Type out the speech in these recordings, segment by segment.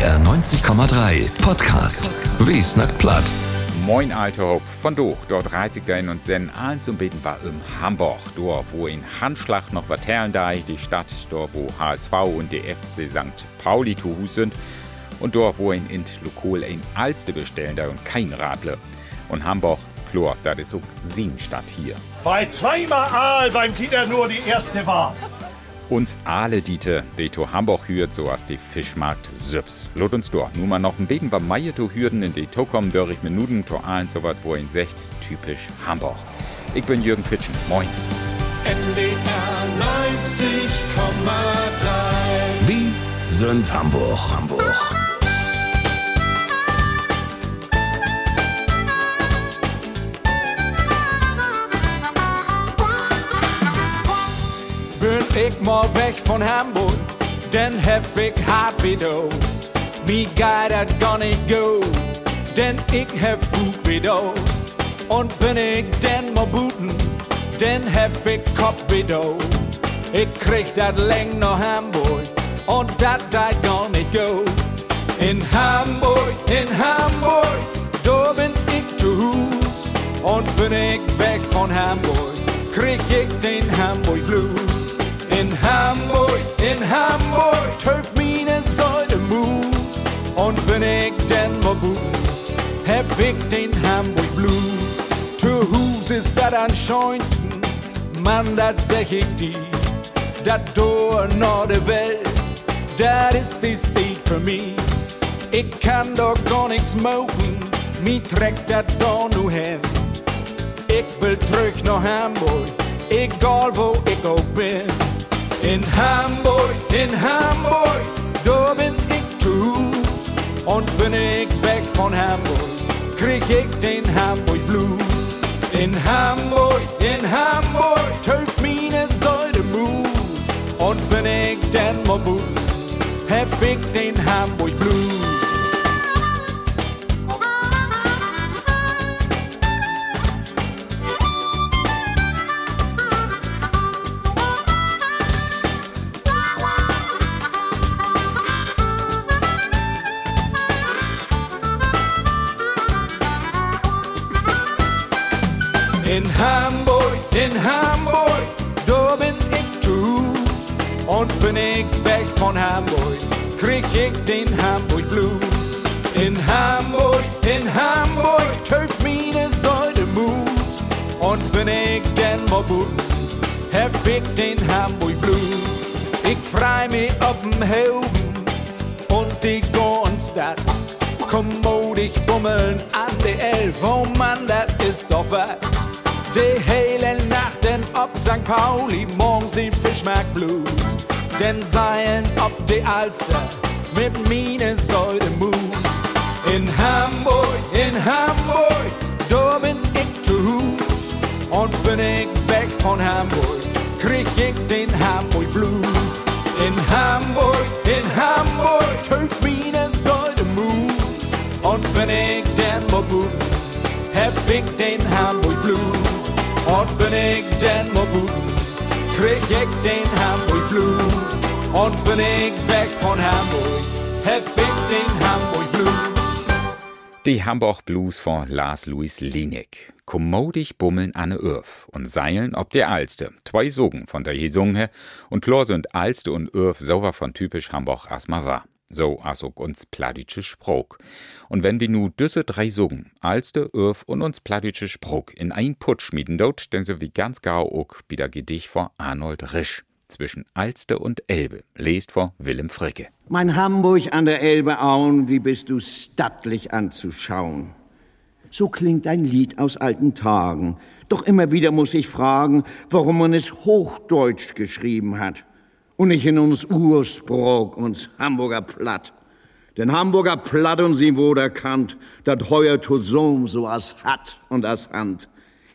NDR 90,3 Podcast. Wie snackt platt. Moin, Alter Hopp von Doch. Dort reizig da in uns Sen allen zum Beten war in Hamburg. Dort, wo in Handschlag noch Waterlen da die Stadt, dort, wo HSV und der FC St. Pauli zu Hus sind. Und dort, wo in Int Lokal ein Alste bestellen da und kein Radle. Und Hamburg, Chlor, das ist so Stadt hier. Bei zweimal Aal beim Titer nur die erste war. Uns alle Diete, die to Hamburg hürt, so als die Fischmarkt Süps. Lot uns doch, nur mal noch ein Beten beim Meier to hürden, in die to kommen dörrig Minuten to allen so wat, wo in secht, typisch Hamburg. Ich bin Jürgen Fitschen, moin. NDR 90,3 Wie sind Hamburg? Hamburg. Ich mal weg von Hamburg, dann hef ich hart wieder. Wie geil dat gar nicht go, denn ich hef gut wieder. Und bin ich denn mal booten, dann hef ich Kopf wieder. Ich krieg dat Läng nach Hamburg und dat dat gar nicht go. In Hamburg, in Hamburg, da bin ich zu Hus. Und bin ich weg von Hamburg, krieg ich den Hamburg Blues. In Hamburg, in Hamburg, töf mine Säule Mut. Und bin ich denn mal gut, hef ich den Hamburg Blues. Zu Hus ist dat am schönsten, Mann, dat sag ich dir. Dat Tor nach der Welt, dat ist die State für mich. Ich kann doch gar nichts smoken, mi trägt dat da nu hin. Ich will zurück nach Hamburg, egal wo ich auch bin. In Hamburg, in Hamburg, da bin ich zu. Und bin ich weg von Hamburg, krieg ich den Hamburg Blues. In Hamburg, in Hamburg, töf mine Säule Moves. Und bin ich denn mal gut, hef ich den Hamburg Blues. In Hamburg, in Hamburg, da bin ich zu. Und bin ich weg von Hamburg, krieg ich den Hamburg Blues. In Hamburg, in Hamburg, töf mine Säule Moves. Und bin ich denn mal gut, hef ich den Hamburg Blues. Ich frei mich ob'n Helden und die Gornstadt. Kommodisch bummeln an der Elf, oh Mann, das ist doch was. Die hele Nacht denn ob St. Pauli, morgens den Fischmarkt Blues. Denn seilen ob die Alster mit mine Säule Moves. In Hamburg, in Hamburg, da bin ich zu Hus. Und bin ich weg von Hamburg, krieg ich den Hamburg Blues. In Hamburg, in Hamburg, töf mine Säule Moves. Und bin ich denn mal hab ich den Hamburg Blues. Und bin ich denn mal gut, krieg ich den Hamburg Blues. Und bin ich weg von Hamburg, hab ich den Hamburg Blues. Die Hamburg Blues von Lars Louis Linek. Kommodig bummeln an Irf und seilen ob der Alste. Zwei Sogen von der Jesungen und klar sind Alste und Irf sauber von typisch Hamburg asma war. So as auch uns pladische Spruch. Und wenn wir nu düsse drei Sogen, Alste, Irf und uns pladische Spruch in ein Putsch schmieden dort, denn so wie ganz gau auch wieder Gedicht vor Arnold Risch. Zwischen Alste und Elbe, lest vor Willem Fricke. Mein Hamburg an der Elbe auen, wie bist du stattlich anzuschauen. So klingt ein Lied aus alten Tagen. Doch immer wieder muss ich fragen, warum man es Hochdeutsch geschrieben hat und nicht in uns Ursprung, uns Hamburger Platt. Denn Hamburger Platt und sie wo der Kant, dat heuer Tosom so as hat und as Hand.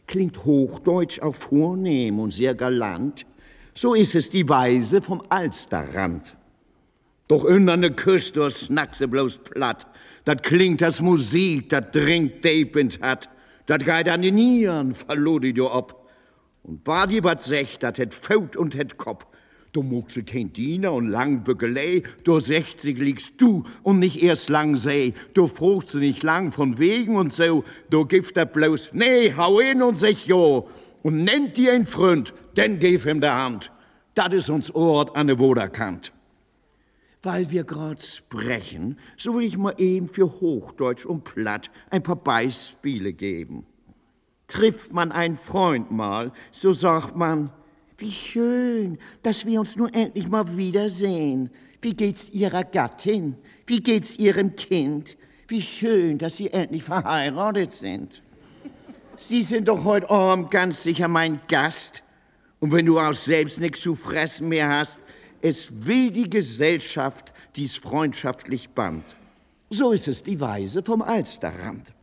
Klingt Hochdeutsch auch vornehm und sehr galant. So ist es die Weise vom Alsterrand. Doch unter ne Küste snackse bloß platt. Dat klingt als Musik, dat dringt depend hat. Dat geht an die Nieren, verlor die du ob. Und war die wat sech, dat het Faut und het Kopf. Du muckse kein Diener und lang Bückelei, du 60 liegst du und nicht erst lang sei. Du fruchst sie nicht lang von wegen und so, du gibst er bloß, nee, hau hin und sag jo. Und nennt dir ein Freund, denn gib ihm der Hand. Das ist uns Ort an der Woderkant. Weil wir grad sprechen, so will ich mal eben für Hochdeutsch und Platt ein paar Beispiele geben. Trifft man einen Freund mal, so sagt man, wie schön, dass wir uns nun endlich mal wiedersehen. Wie geht's Ihrer Gattin? Wie geht's Ihrem Kind? Wie schön, dass Sie endlich verheiratet sind. Sie sind doch heute Abend ganz sicher mein Gast. Und wenn du auch selbst nichts zu fressen mehr hast, es will die Gesellschaft dies freundschaftlich band. So ist es die Weise vom Alsterrand.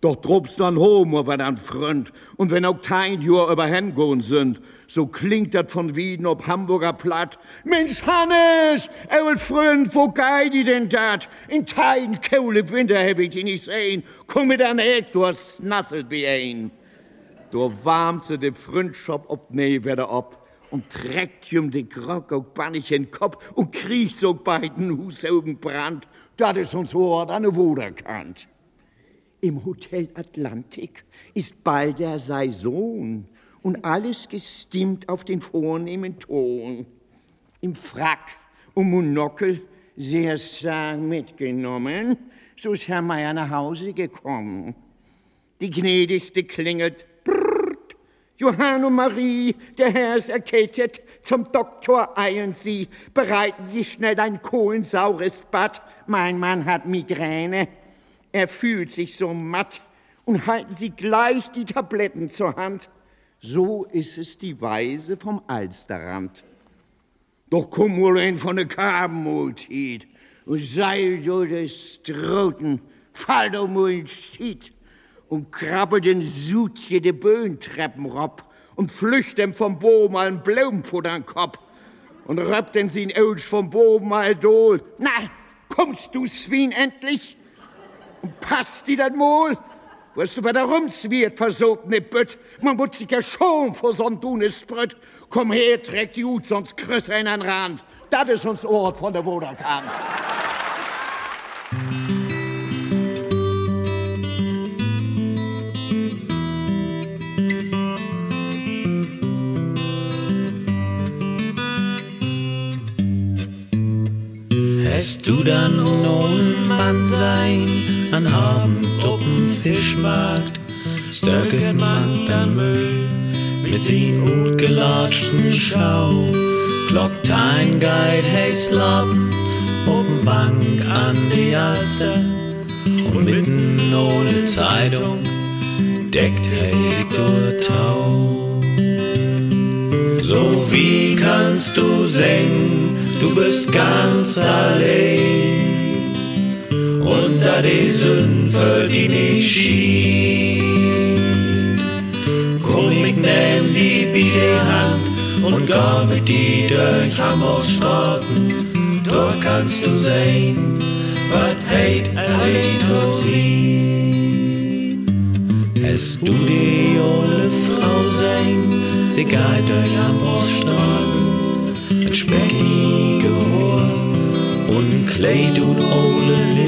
Doch trubst dann Homo war dann Freund, und wenn auch kein Jahr überhand gehen sind, so klingt dat von Wieden ob Hamburger Platt. Mensch, Hannes, eul Freund, wo gei die denn dat? In kein Keule Winter hab ich die nicht sehen. Komm mit an Eck, du hast nasselt wie ein. Du warmste de Freundschaft ob nee werde ob und trägt um de Grock auch bannig in Kopf und kriecht so beiden Husaugen brand. Dat is uns Ort an der Woderkant. Im Hotel Atlantik ist bald der Saison und alles gestimmt auf den vornehmen Ton. Im Frack und Monokel sehr stark mitgenommen, so ist Herr Meier nach Hause gekommen. Die Gnädigste klingelt, brrrt, Johann und Marie, der Herr ist erkältet, zum Doktor eilen Sie, bereiten Sie schnell ein kohlensaures Bad, mein Mann hat Migräne. Er fühlt sich so matt und halten Sie gleich die Tabletten zur Hand. So ist es die Weise vom Alsterrand. Doch komm wohl ein von der Karbenmultit und seil durch das Stroten, fall doch mal in Schied und krabbel den Sutje de Böhntreppen rob und flücht dem vom Boom Blumpuder an Kopf und röppt den sie in Ölsch vom Boben all dol. Na, kommst du, Swin, endlich? Passt die dat Mol? Weißt du, wer da rumzwiert, versogt ne Bütt? Man muss sich ja schon vor so'n Dunes Brütt. Komm her, trägt die Hut, sonst du ihn an Rand. Das ist uns Ort von der Woderkant. Hast du dann nun Mann sein, an Abend op'm Fischmarkt, stöcket man dann Müll mit den utgelatschten Schau, kloppt ein Guide, hey Slappen, op'm Bank an die Alster und mitten ohne Zeitung deckt hey durch Tau. So wie kannst du singen, du bist ganz allein. Da die Sümpfe, die nicht schied. Komm, ich nehm die Biede Hand und geh mit die durch Hammersstraßen. Dort kannst du sehen, was heit allein und sie. Hast du die ohne Frau sein, sie geht durch Hammersstraßen mit speckige Haar und Kleid und ole Linn,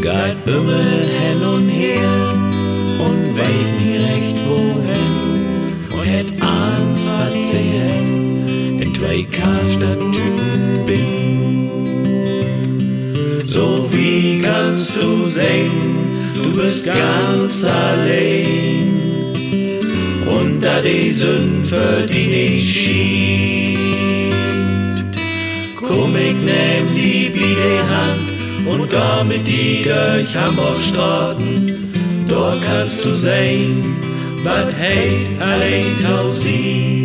geht immer hin und her und weet nie recht wohin und was sie het, in zwei Karstadt-Tüten bin. So wie kannst du singen, du bist ganz allein da die Sümpfe, die nicht schied. Komm, ich nehm die Biede Hand und geh mit die durch Hamburgstraßen. Dort kannst du sehen, wat heit allein tau sie.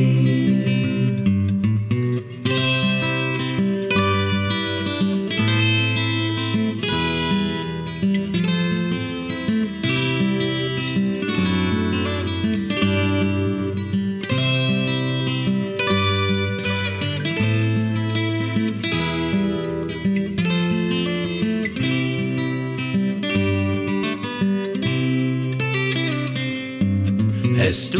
Hast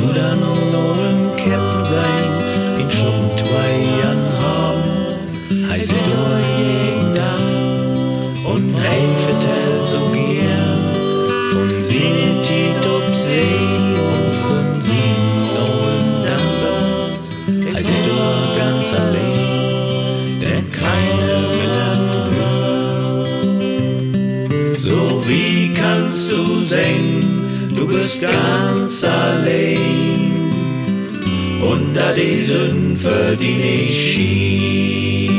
die Sümpfe, die nicht schied.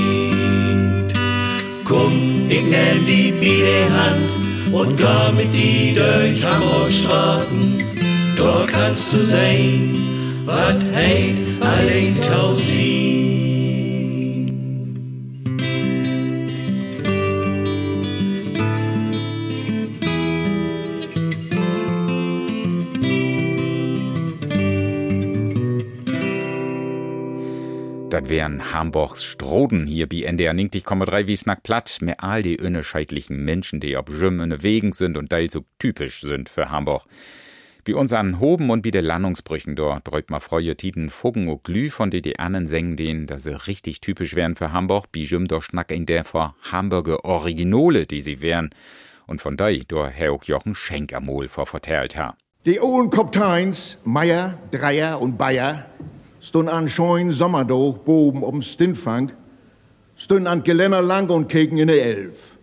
Komm, ich nehm die Biede Hand und gar mit die durch Hamburg-Straßen. Dort kannst du sehen, wat heit allein tausit. Das wären Hamburgs Stroden hier bei NDR 90,3 wie Snack platt, mit all die unscheidlichen Menschen, die ob in Wegen sind und da so typisch sind für Hamburg. Bei uns an Hoben und bei den Landungsbrüchen dort träubt ma freue Tiden Fuggen und Glüh von die die anderen singen denen, dass sie richtig typisch wären für Hamburg, bi Jüm doch schnack in der vor Hamburger Originole, die sie wären. Und von da door Herr Jochen Schenkermol vor vertellt ha. Die Ohren Kapteins, Meier, Dreier und Bayer, stund an scheuen Sommerdoch boben um Stinfang, stund an Geländer lang und keken in die Elf.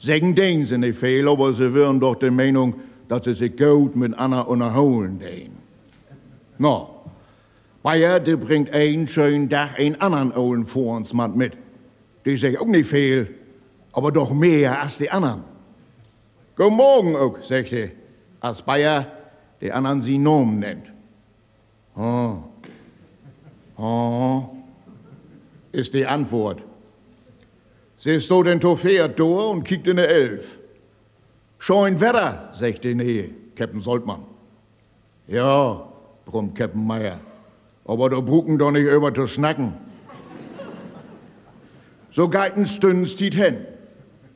Sägen den sie nicht fehl, aber sie wären doch der Meinung, dass sie sich gut mit Anna unterholen den. No, Bayer, der bringt einen schönen Tag einen anderen Ohlen vor uns mit. Die sich auch nicht fehl, aber doch mehr als die anderen. Guten Morgen auch, sagt er, als Bayer die anderen sie Nomen nennt. Oh. Oh, ist die Antwort. Siehst du den Trophäet durch und kiekt in der Elf. Scheun Wetter, sagt die Nähe, Captain Soltmann. Ja, brummt Captain Meier. Aber da brucken doch nicht über zu schnacken. So geiten Stündens tiet hen.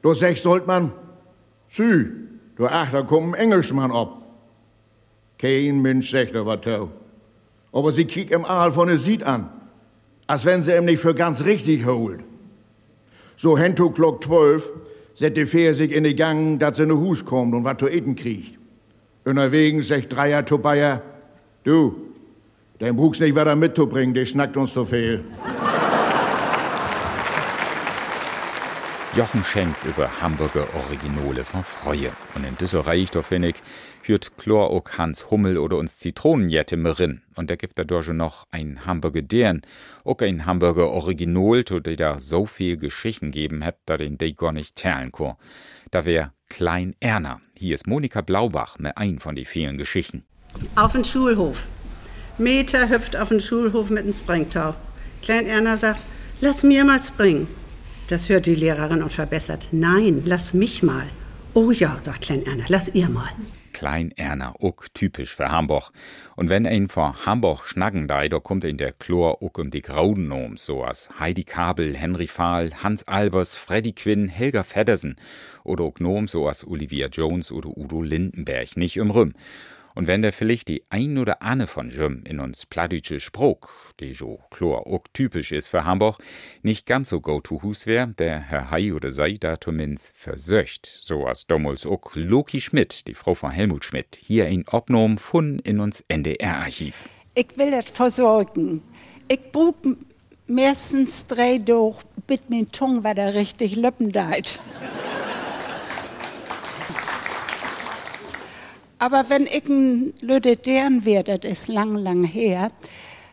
Du sagst Soltmann, Sü, du ach, da kommt ein Engelschmann ab. Kein Mensch sagt was tau. Aber sie kiekt im Aal von der Sied an, als wenn sie ihm nicht für ganz richtig holt. So hento Glock 12 set die Fähr sich in die Gang, dass sie in Hus kommt und was zu eten kriegt. Unterwegs sagt Dreier Bayer, du, dein Bruchs nicht weiter mitzubringen, der schnackt uns zu viel. Jochen Schenk über Hamburger Originole von Freue. Und in da finde ich, hört Chlor auch Hans Hummel oder uns Zitronenjette merin. Und da gibt da doch noch ein Hamburger deren, auch ein Hamburger Original, to der da so viel Geschichten geben hat, da den de gar nicht teilen kann. Da wär Klein Erna. Hier ist Monika Blaubach mit ein von die vielen Geschichten. Auf den Schulhof. Meter hüpft auf den Schulhof mit dem Springtau. Klein Erna sagt, lass mir mal springen. Das hört die Lehrerin und verbessert. Nein, lass mich mal. Oh ja, sagt Klein Erna, lass ihr mal. Klein Erna, uck typisch für Hamburg. Und wenn ein vor Hamburg schnacken dei, da kommt in der Chlor uck um die Grauden um, so as Heidi Kabel, Henry Fahl, Hans Albers, Freddy Quinn, Helga Feddersen oder uck Nom, so as Olivia Jones oder Udo Lindenberg, nicht im Rüm. Und wenn der vielleicht die ein oder andere von Jüm in uns plattdeutsche Spruch, die so chlor auch typisch ist für Hamburg, nicht ganz so go-to-hus wär, der Herr Hai oder sei da zumindest versöcht. So as damals auch Loki Schmidt, die Frau von Helmut Schmidt, hier ein Obnom von in uns NDR-Archiv. Ich will das versorgen. Ich brauch meistens drei durch, bit min Tung war da richtig Lippen deit. Aber wenn ich ein Lüde deren wär, das ist lang, lang her,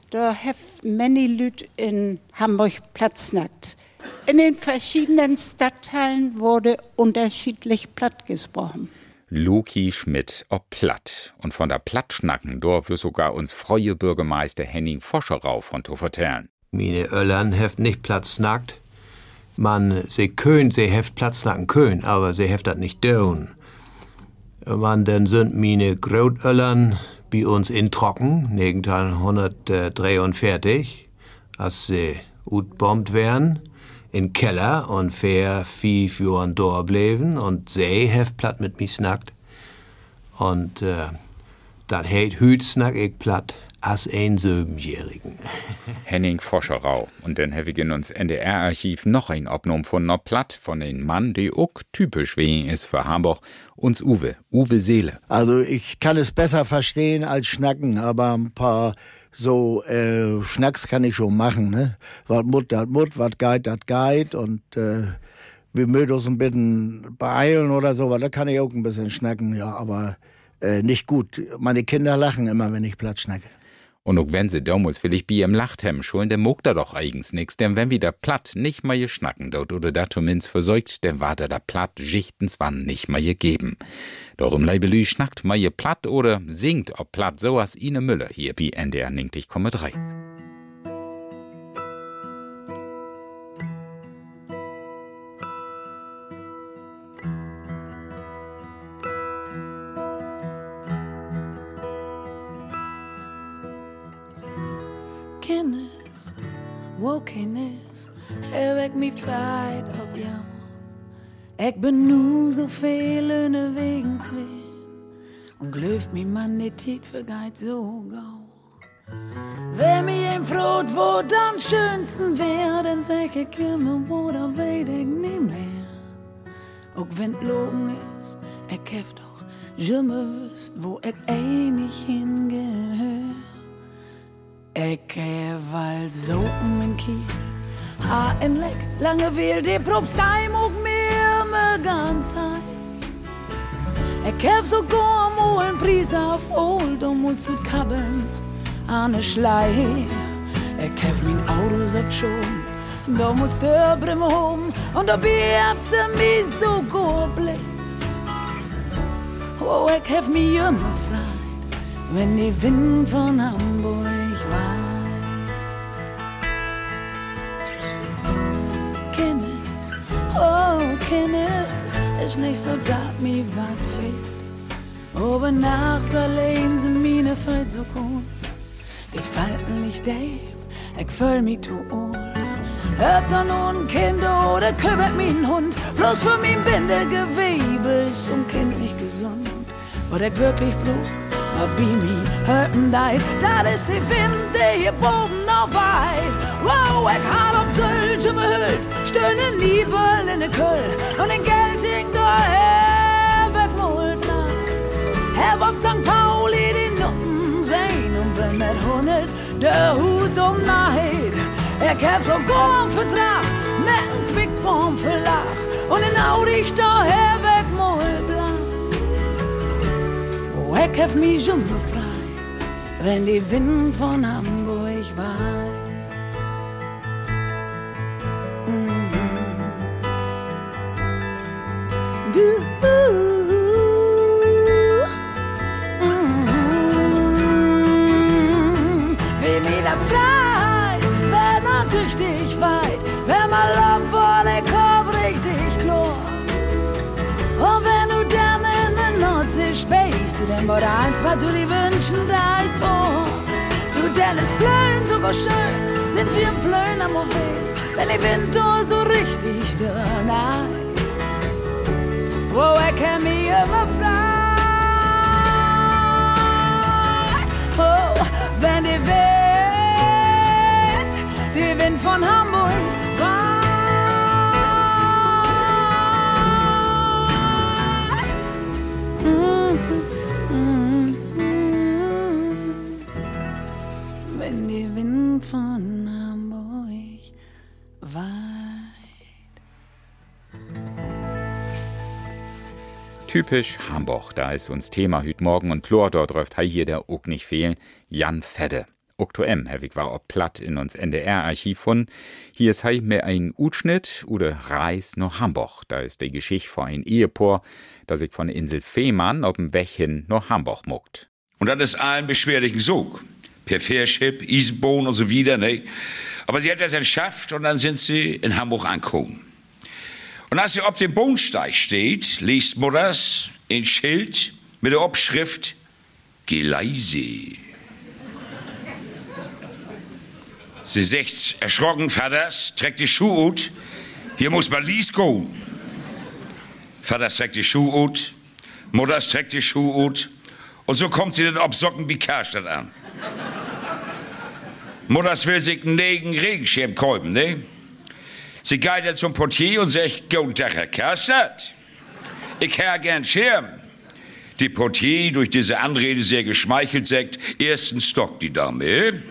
da hef many Lüd in Hamburg platznackt. In den verschiedenen Stadtteilen wurde unterschiedlich platt gesprochen. Loki Schmidt ob Platt. Und von der Plattschnacken dort für sogar uns freue Bürgermeister Henning Foscherau von zu vertellen. Mine Öllern heft nicht Platz nackt. Man, sie können, sie heft Platz nacken können, aber sie heft das nicht dön. Man, dann sind mine Grotöllern bei uns in Trocken, 1943, als sie utbombt wären, in Keller und fair fünf Jahren dort bleiben und sie heft platt mit mi snackt. Und äh, dat heit hüt snack ich platt, als ein Siebenjährigen. Henning Foscherau. Und dann habe ich in uns NDR-Archiv noch ein Obnum von einer Platt von einem Mann, der auch typisch wegen ist für Hamburg, uns Uwe, Uwe Seele. Also ich kann es besser verstehen als schnacken, aber ein paar so äh, Schnacks kann ich schon machen. Ne? Was Mut, dat Mut, was Geit, dat Geit und äh, wir mögen uns ein bisschen beeilen oder so, weil da kann ich auch ein bisschen schnacken, ja, aber äh, nicht gut. Meine Kinder lachen immer, wenn ich Platz schnacke. Und auch wenn sie damals vielleicht bei im Lachthem schulen, der mogt da doch eigens nix, denn wenn wieder platt nicht mal schnacken dort oder da zumindest versorgt, dann war da da platt schichtens wann nicht mal geben. Darum Leibelü schnackt mal platt oder singt ob platt so as Ine Müller hier bei NDR 90,3. Wokeness, heb ik me vrijheid op jou. Ik ben nu zoveel unterwegs weer. Und geloof mir, man, die Zeit vergeht so gau. Wenn mir ein Brot, wo dann schönsten wär, dann sag ich wo da weet ich nicht mehr. Auch wenn logen ist, ich hef doch schon bewusst, wo ich einig hingehör. Al so mein Kiel, ha en leck, lange will die Probstheim auch mir me ganz heim. So go mal en Pris auf Old, um uns zu kabbeln an ne Schlei. Hef mein Auto abschoben, da muss der Brimme home und da habt sie mich so go blitzt. Oh, ich hef mich immer freit, wenn die Wind von Hamburg ist nicht so, dat mi wat fehlt. Aber nachts allein sind meine Feld so gut. Die Falten nicht deib, ich fühl mich zu old. Hab da nun ein Kind oder kümmert mich ein Hund. Bloß für mein Bindegewebe ist ein Kind nicht gesund. Was ich wirklich brauch, war Bimi, hörten deit. Das ist die Wind, der hier oben noch weit. Wow, ich hab auf Sölche behüllt, stöhne Niebel in der Küll. Und den Gelting daher wegmult Herr auf St. Pauli die Nutten sein und bin mit hundert der Hus um Neid. Ich hab so gorn Vertrag mit n Quickbomb für Lach und den Audi ich daher wegmult Oh, ich hab mich schon befreit, wenn die Wind von War. Mir da frei, wenn man tüchtig weit, wenn man lang vor der Korb richtig klar. Und wenn du dann in der Nordsee spähst, dann wurde eins, was du dir wünschen, da ist vor. Du, denn ist blöd, sogar schön, sind hier blöd am Ovel, wenn ich Wind so richtig da Wo ich kann mich immer frei. Oh, wenn die Wind, die Wind von Hamburg Typisch Hamburg, da ist uns Thema hüt morgen und Chlor, dort läuft hei hier der Uck nicht fehlen, Jan Fedde. Okto M, Herwig war ob platt in uns NDR-Archiv von. Hier ist hei mehr ein Utschnitt oder Reis nach Hamburg. Da ist die Geschichte von ein Ehepaar, das sich von Insel Fehmarn dem Weg hin nach Hamburg muckt. Und das ist allen beschwerlichen Sog. Per Fährschip, Easebohn und so wieder, ne? Aber sie hat das geschafft und dann sind sie in Hamburg angekommen. Und als sie auf dem Bohnsteig steht, liest Mutters ein Schild mit der Obschrift Geleise. Sie sagt erschrocken, Vaters, trägt die Schuhe ut, hier muss man lies go. Vaters trägt die Schuhe ut, Mutters trägt die Schuhe ut, und so kommt sie dann ob Socken wie Karstadt an. Mutters will sich negen Regenschirm kaufen, ne? Sie geht dann zum Portier und sagt, Guten Tag, Herr Kerstadt. Ich hätte gern Schirm. Die Portier, durch diese Anrede sehr geschmeichelt, sagt, ersten Stock die Dame.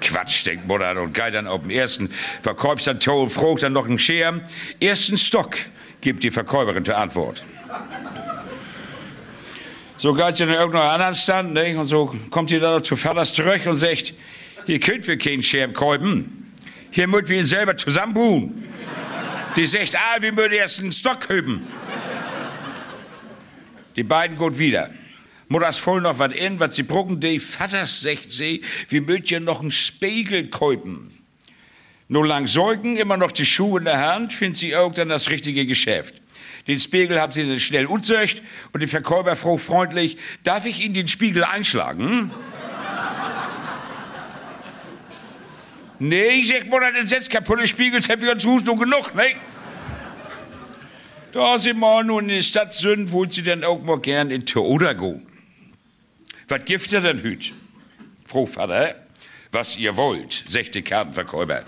Quatsch, denkt Mutter und geht dann auf den ersten Verkäufer fragt dann noch einen Schirm. Ersten Stock, gibt die Verkäuferin zur Antwort. So geht sie dann irgendwo anderen Stand, ne? und so kommt sie dann zu Vaters zurück und sagt, hier könnt wir keinen Schirm kaufen. Hier müssen wir ihn selber zusammenbuhen. Die sagt, ah, wir müssen erst einen Stock hüben. Die beiden gut wieder. Mutters voll noch was in, was sie brucken, die Vaters sagt sie, wir müssen noch einen Spiegel kaufen. Nur lang säugen, immer noch die Schuhe in der Hand, findet sie dann das richtige Geschäft. Den Spiegel hat sie schnell unzeugt und die Verkäufer fragt freundlich, darf ich Ihnen den Spiegel einschlagen? nee, sagt Mutter, den setzt kaputte Spiegel, haben wir uns Hus nur genug, ne? Da sie mal nun in die Stadt sind, wollt sie dann auch mal gern in Theoder gehen. Was gibt ihr denn hüt? Frau Vater, was ihr wollt, die Kartenverkäufer.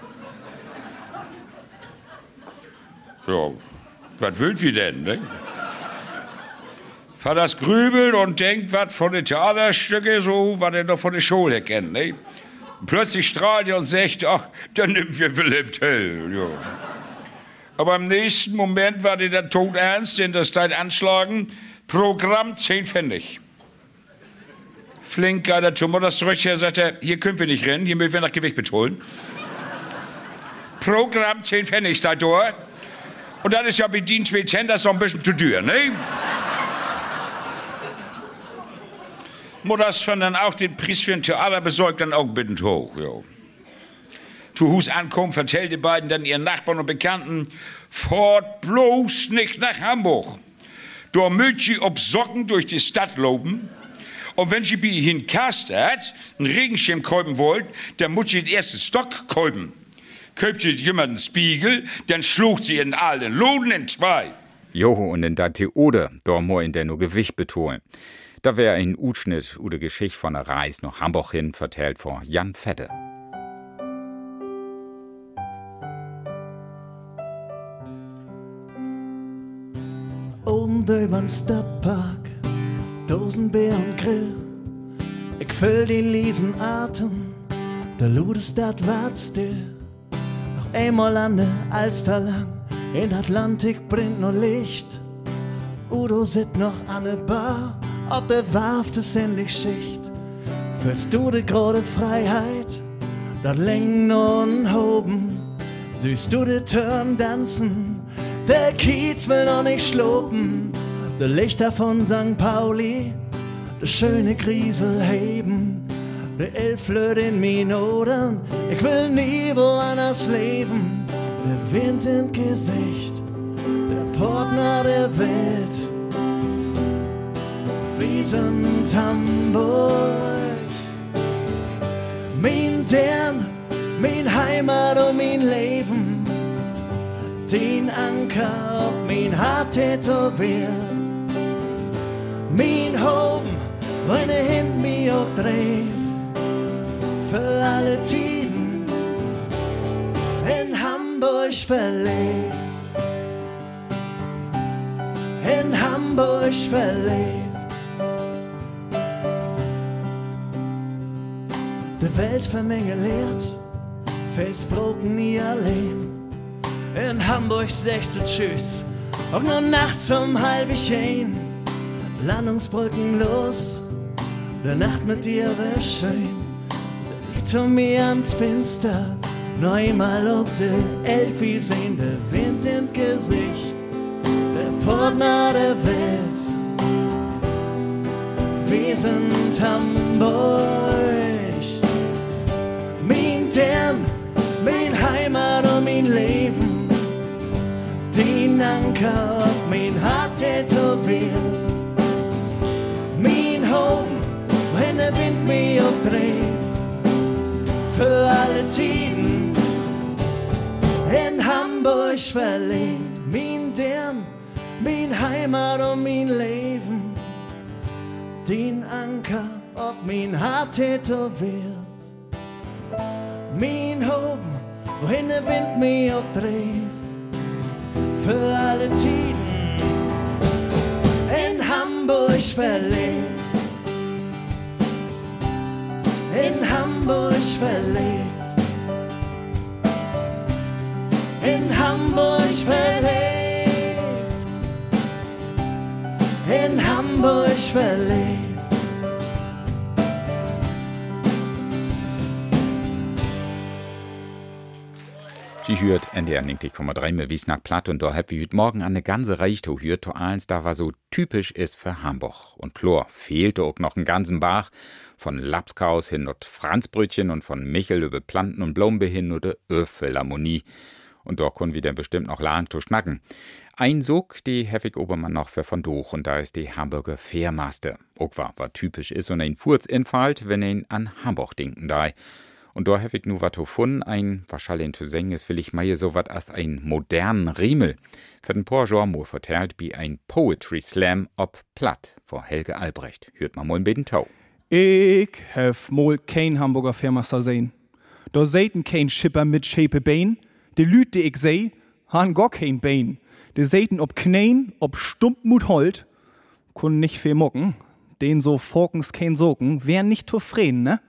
So, was wollt ihr denn, ne? Vaters grübelt und denkt was von den Theaterstücke, so, was er noch von der Schule kennt, ne? Plötzlich strahlt er und sagt, ach, dann nimmt wir Wilhelm Tell, ja. Aber im nächsten Moment war der dann tot ernst, denn das Teil anschlagen, Programm 10 Pfennig flink geht er zum Mutter zurück, er sagt er, hier können wir nicht rennen, hier müssen wir nach Gewicht betonen. Programm 10 Pfennig da durch. Und dann ist ja bedient mit 10, das ist noch ein bisschen zu teuer, ne? Mutters fand dann auch den Preis für ein Theater besorgt dann auch bittend hoch, ja. Zu Hus ankommen, vertellte beiden dann ihren Nachbarn und Bekannten, fort bloß nicht nach Hamburg. Da möcht ihr ob Socken durch die Stadt loben, und wenn Sie bei Ihnen kastet, einen Regenschirm kaufen wollt, dann muss Sie den ersten Stock kaufen. Kauft Sie jemanden Spiegel, dann schlucht Sie in allen Loden in zwei. Joho, und in der Theode, da mo in der nur Gewicht betonen. Da wär ein Utschnitt oder Geschichte von der Reis nach Hamburg hin vertellt vor Jan Fette. Oben beim Stadtpark Dosenbeeren Ich füll den leisen Atem, der Ludestadt wart still. Noch einmal an der Alster lang, in Atlantik brennt nur Licht. Udo sitzt noch an der Bar, ob der warft es endlich Schicht. Fühlst du die große Freiheit, dat Längen und Hoben? Süßt du die Turn tanzen, der Kiez will noch nicht schlopen. De Lichter von St. Pauli, de schöne Griesel heben, de Elflöd in Minuten, ich will nie woanders leben. Der Wind im Gesicht, der Partner der Welt. Wir sind Hamburg, mein Dern, mein Heimat und mein Leben. Den Anker auf mein Hart tätowiert min home, wenn er hin mig och drev för alla tiden. En Hamburgs verlebt, en Hamburgs verlebt. De Welt vermengeleert, Felsbroken nie allein. In Hamburg sagst du Tschüss, auch nur nachts um halb ich ein. Landungsbrücken los. Der Nacht mit dir wär schön. Um mir ans Fenster. Neumal ob der Elfi sehen, der Wind ins Gesicht. Der Partner der Welt. Wir sind Hamburg. Mein Dern, mein Heimat und mein Leben. Den Anker mein Hart tätowiert home, wenn der Wind mich umdreht. Tiden in Hamburg verlebt. Mein Dern, mein Heimat und mein Leben. den Anker ob mein Hart tätowiert. Mein Hoben, wohin der Wind mich auch dreht, für alle Tiden in Hamburg verlebt. In Hamburg verlebt. In Hamburg verlebt. In Hamburg verlebt. Die hört NDR 90,3 mit Wiesnack platt und da hab heute Morgen eine ganze Reiche hört, to eins da war so typisch ist für Hamburg. Und klar, fehlte auch noch einen ganzen Bach, von Lapskaus hin und Franzbrötchen und von Michel über Planten und Blombe hin oder Öffelharmonie. Und da können wir dann bestimmt noch lang zu schnacken. Ein Sog, die Heffig Obermann noch für von Doch und da ist die Hamburger Fährmaster. Auch war, was typisch ist und ein Furz infallt, wenn ihn an Hamburg denken da. Und da ich nu wat gefunden, ein, wahrscheinlich zu singen ist, will ich mal so wat als ein modernen Riemel. Für den paar Genre vertellt wie ein Poetry Slam ob Platt vor Helge Albrecht. Hört mal mal ein bisschen Tau. Ich hef mal kein Hamburger Firmaster sehen. Da seiten kein Schipper mit Shape Bein. Die Lüt, die ich seh, han gar kein Bein. Die seiten ob Knäin, ob Stumpmut Holt, kun nicht viel mucken. Den so Forkens kein Socken, wär nicht zufrieden, ne?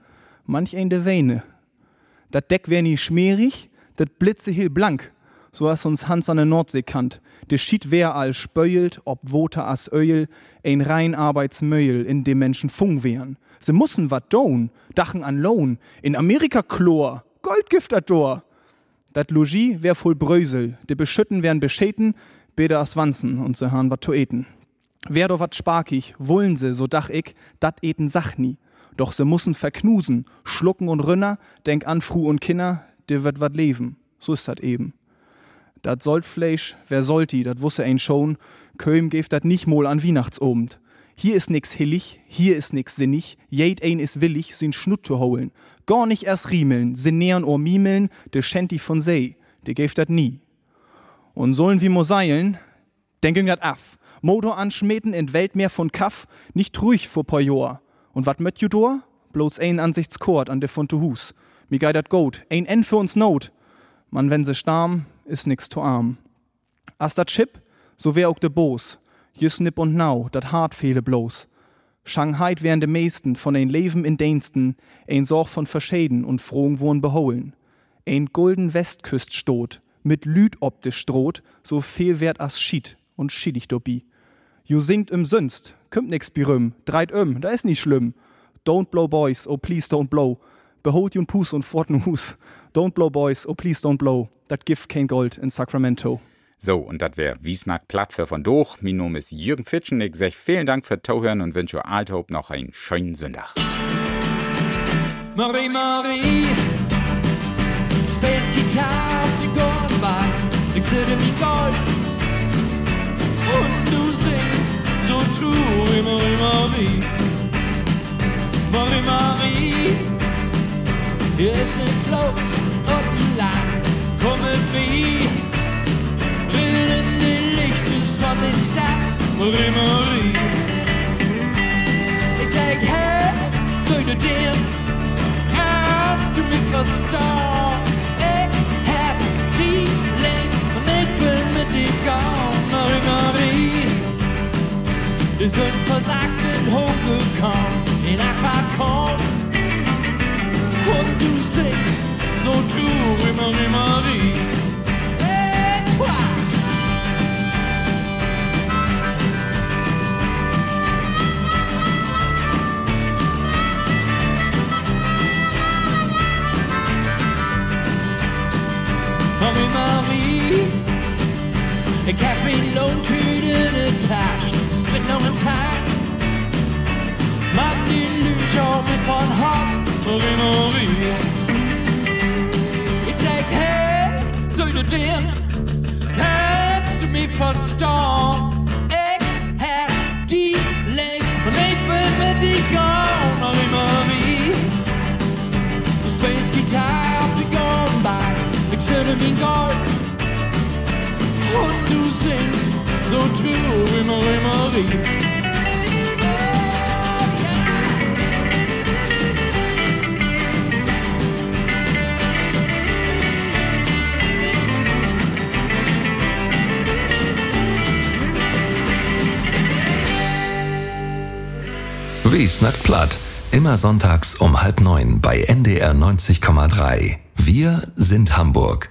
Manch ein de Weine. Dat Deck wär nie schmierig, dat Blitze hill blank, so as uns Hans an der Nordsee kannt. De Schied wär all spöjelt, ob Woter as Öl, ein rein Arbeitsmöjel, in dem Menschen Fung wären. Se mussen wat down, dachen an Lohn, in Amerika Chlor, Goldgift dat Dor. Dat Logis wär voll Brösel, de Beschütten wären beschäten, bede as Wanzen und se han wat to eten. Wär doch wat sparkig, wollen se, so dach ich, dat eten Sach nie doch se mussen verknusen, schlucken und rünner, denk an Fru und Kinder, dir wird wat leben. So ist dat eben. Dat sollt Fleisch, wer sollt die, dat wusse ein schon, Köm geft dat nicht mol an Weihnachtsobend. Hier ist nix hillig, hier ist nix sinnig, jed ein is willig, sin Schnut zu holen. Gar nicht erst riemeln, sin nähern or mimeln, de schenti von See, de geft dat nie. Und sollen wie mo seilen, denken dat af. Motor anschmeten in Weltmeer von Kaff, nicht ruhig vor Jahr. Und wat möt ju dor? Bloß ein Ansichtskord an de funte Hus. Mi gei dat Goat, ein N für uns Not. Man, wenn se starm, is nix to arm. As dat Chip, so wär auch de Boos. Jüss nipp und nau, dat hart fehle bloß. Shanghai wären de meisten von ein Leben in Diensten, ein Sorg von Verschäden und frohen Wohn beholen. Ein golden Westküst stot, mit Lüd optisch stroht, so viel wert as schied und schiedig dobi. Ju singt im Sünst, kümmt nix birüm, dreit um, da ist nicht schlimm. Don't blow boys, oh please don't blow. Behold jun Pus und fort'n Hus. Don't blow boys, oh please don't blow. Dat gift kein Gold in Sacramento. So, und das wär Wiesnack Platt für von Doch. Mein Name ist Jürgen Fitschen. Ich sag vielen Dank für Tauhören und wünsche Althope noch einen schönen Sonntag. Marie, Marie, spelst Gitarre auf die Goldbahn. Ich sitze wie Golf und du singst so true, Marie, Marie. Marie, Marie, hier ist nichts los auf dem Land. Komm mit mir, Lichtes von der Stadt. Marie, Marie, ich sag, hey, soll du dir, kannst du mich verstehen? Ich hab die Leben und ich will mit dir gehen, Marie, Marie. Wir sind versagt in hochgekommen, in Aquacon. Und du singst so true, Marie, Marie. Marie, Marie, ik heb mijn loontje in de tas, spit nog een taak. Maar die illusion me van hart, Marie, Marie. Ik zeg, hey, zul je den? Kannst du mich verstehen? Ich hab die Leben und ich will mit dir gehen, Marie, Marie. Space Guitar auf die Goldbahn, in Gold. Und du singst so traurig, Marie, Marie. Wie's not platt. Immer sonntags um halb neun bei NDR 90,3. Wir sind Hamburg.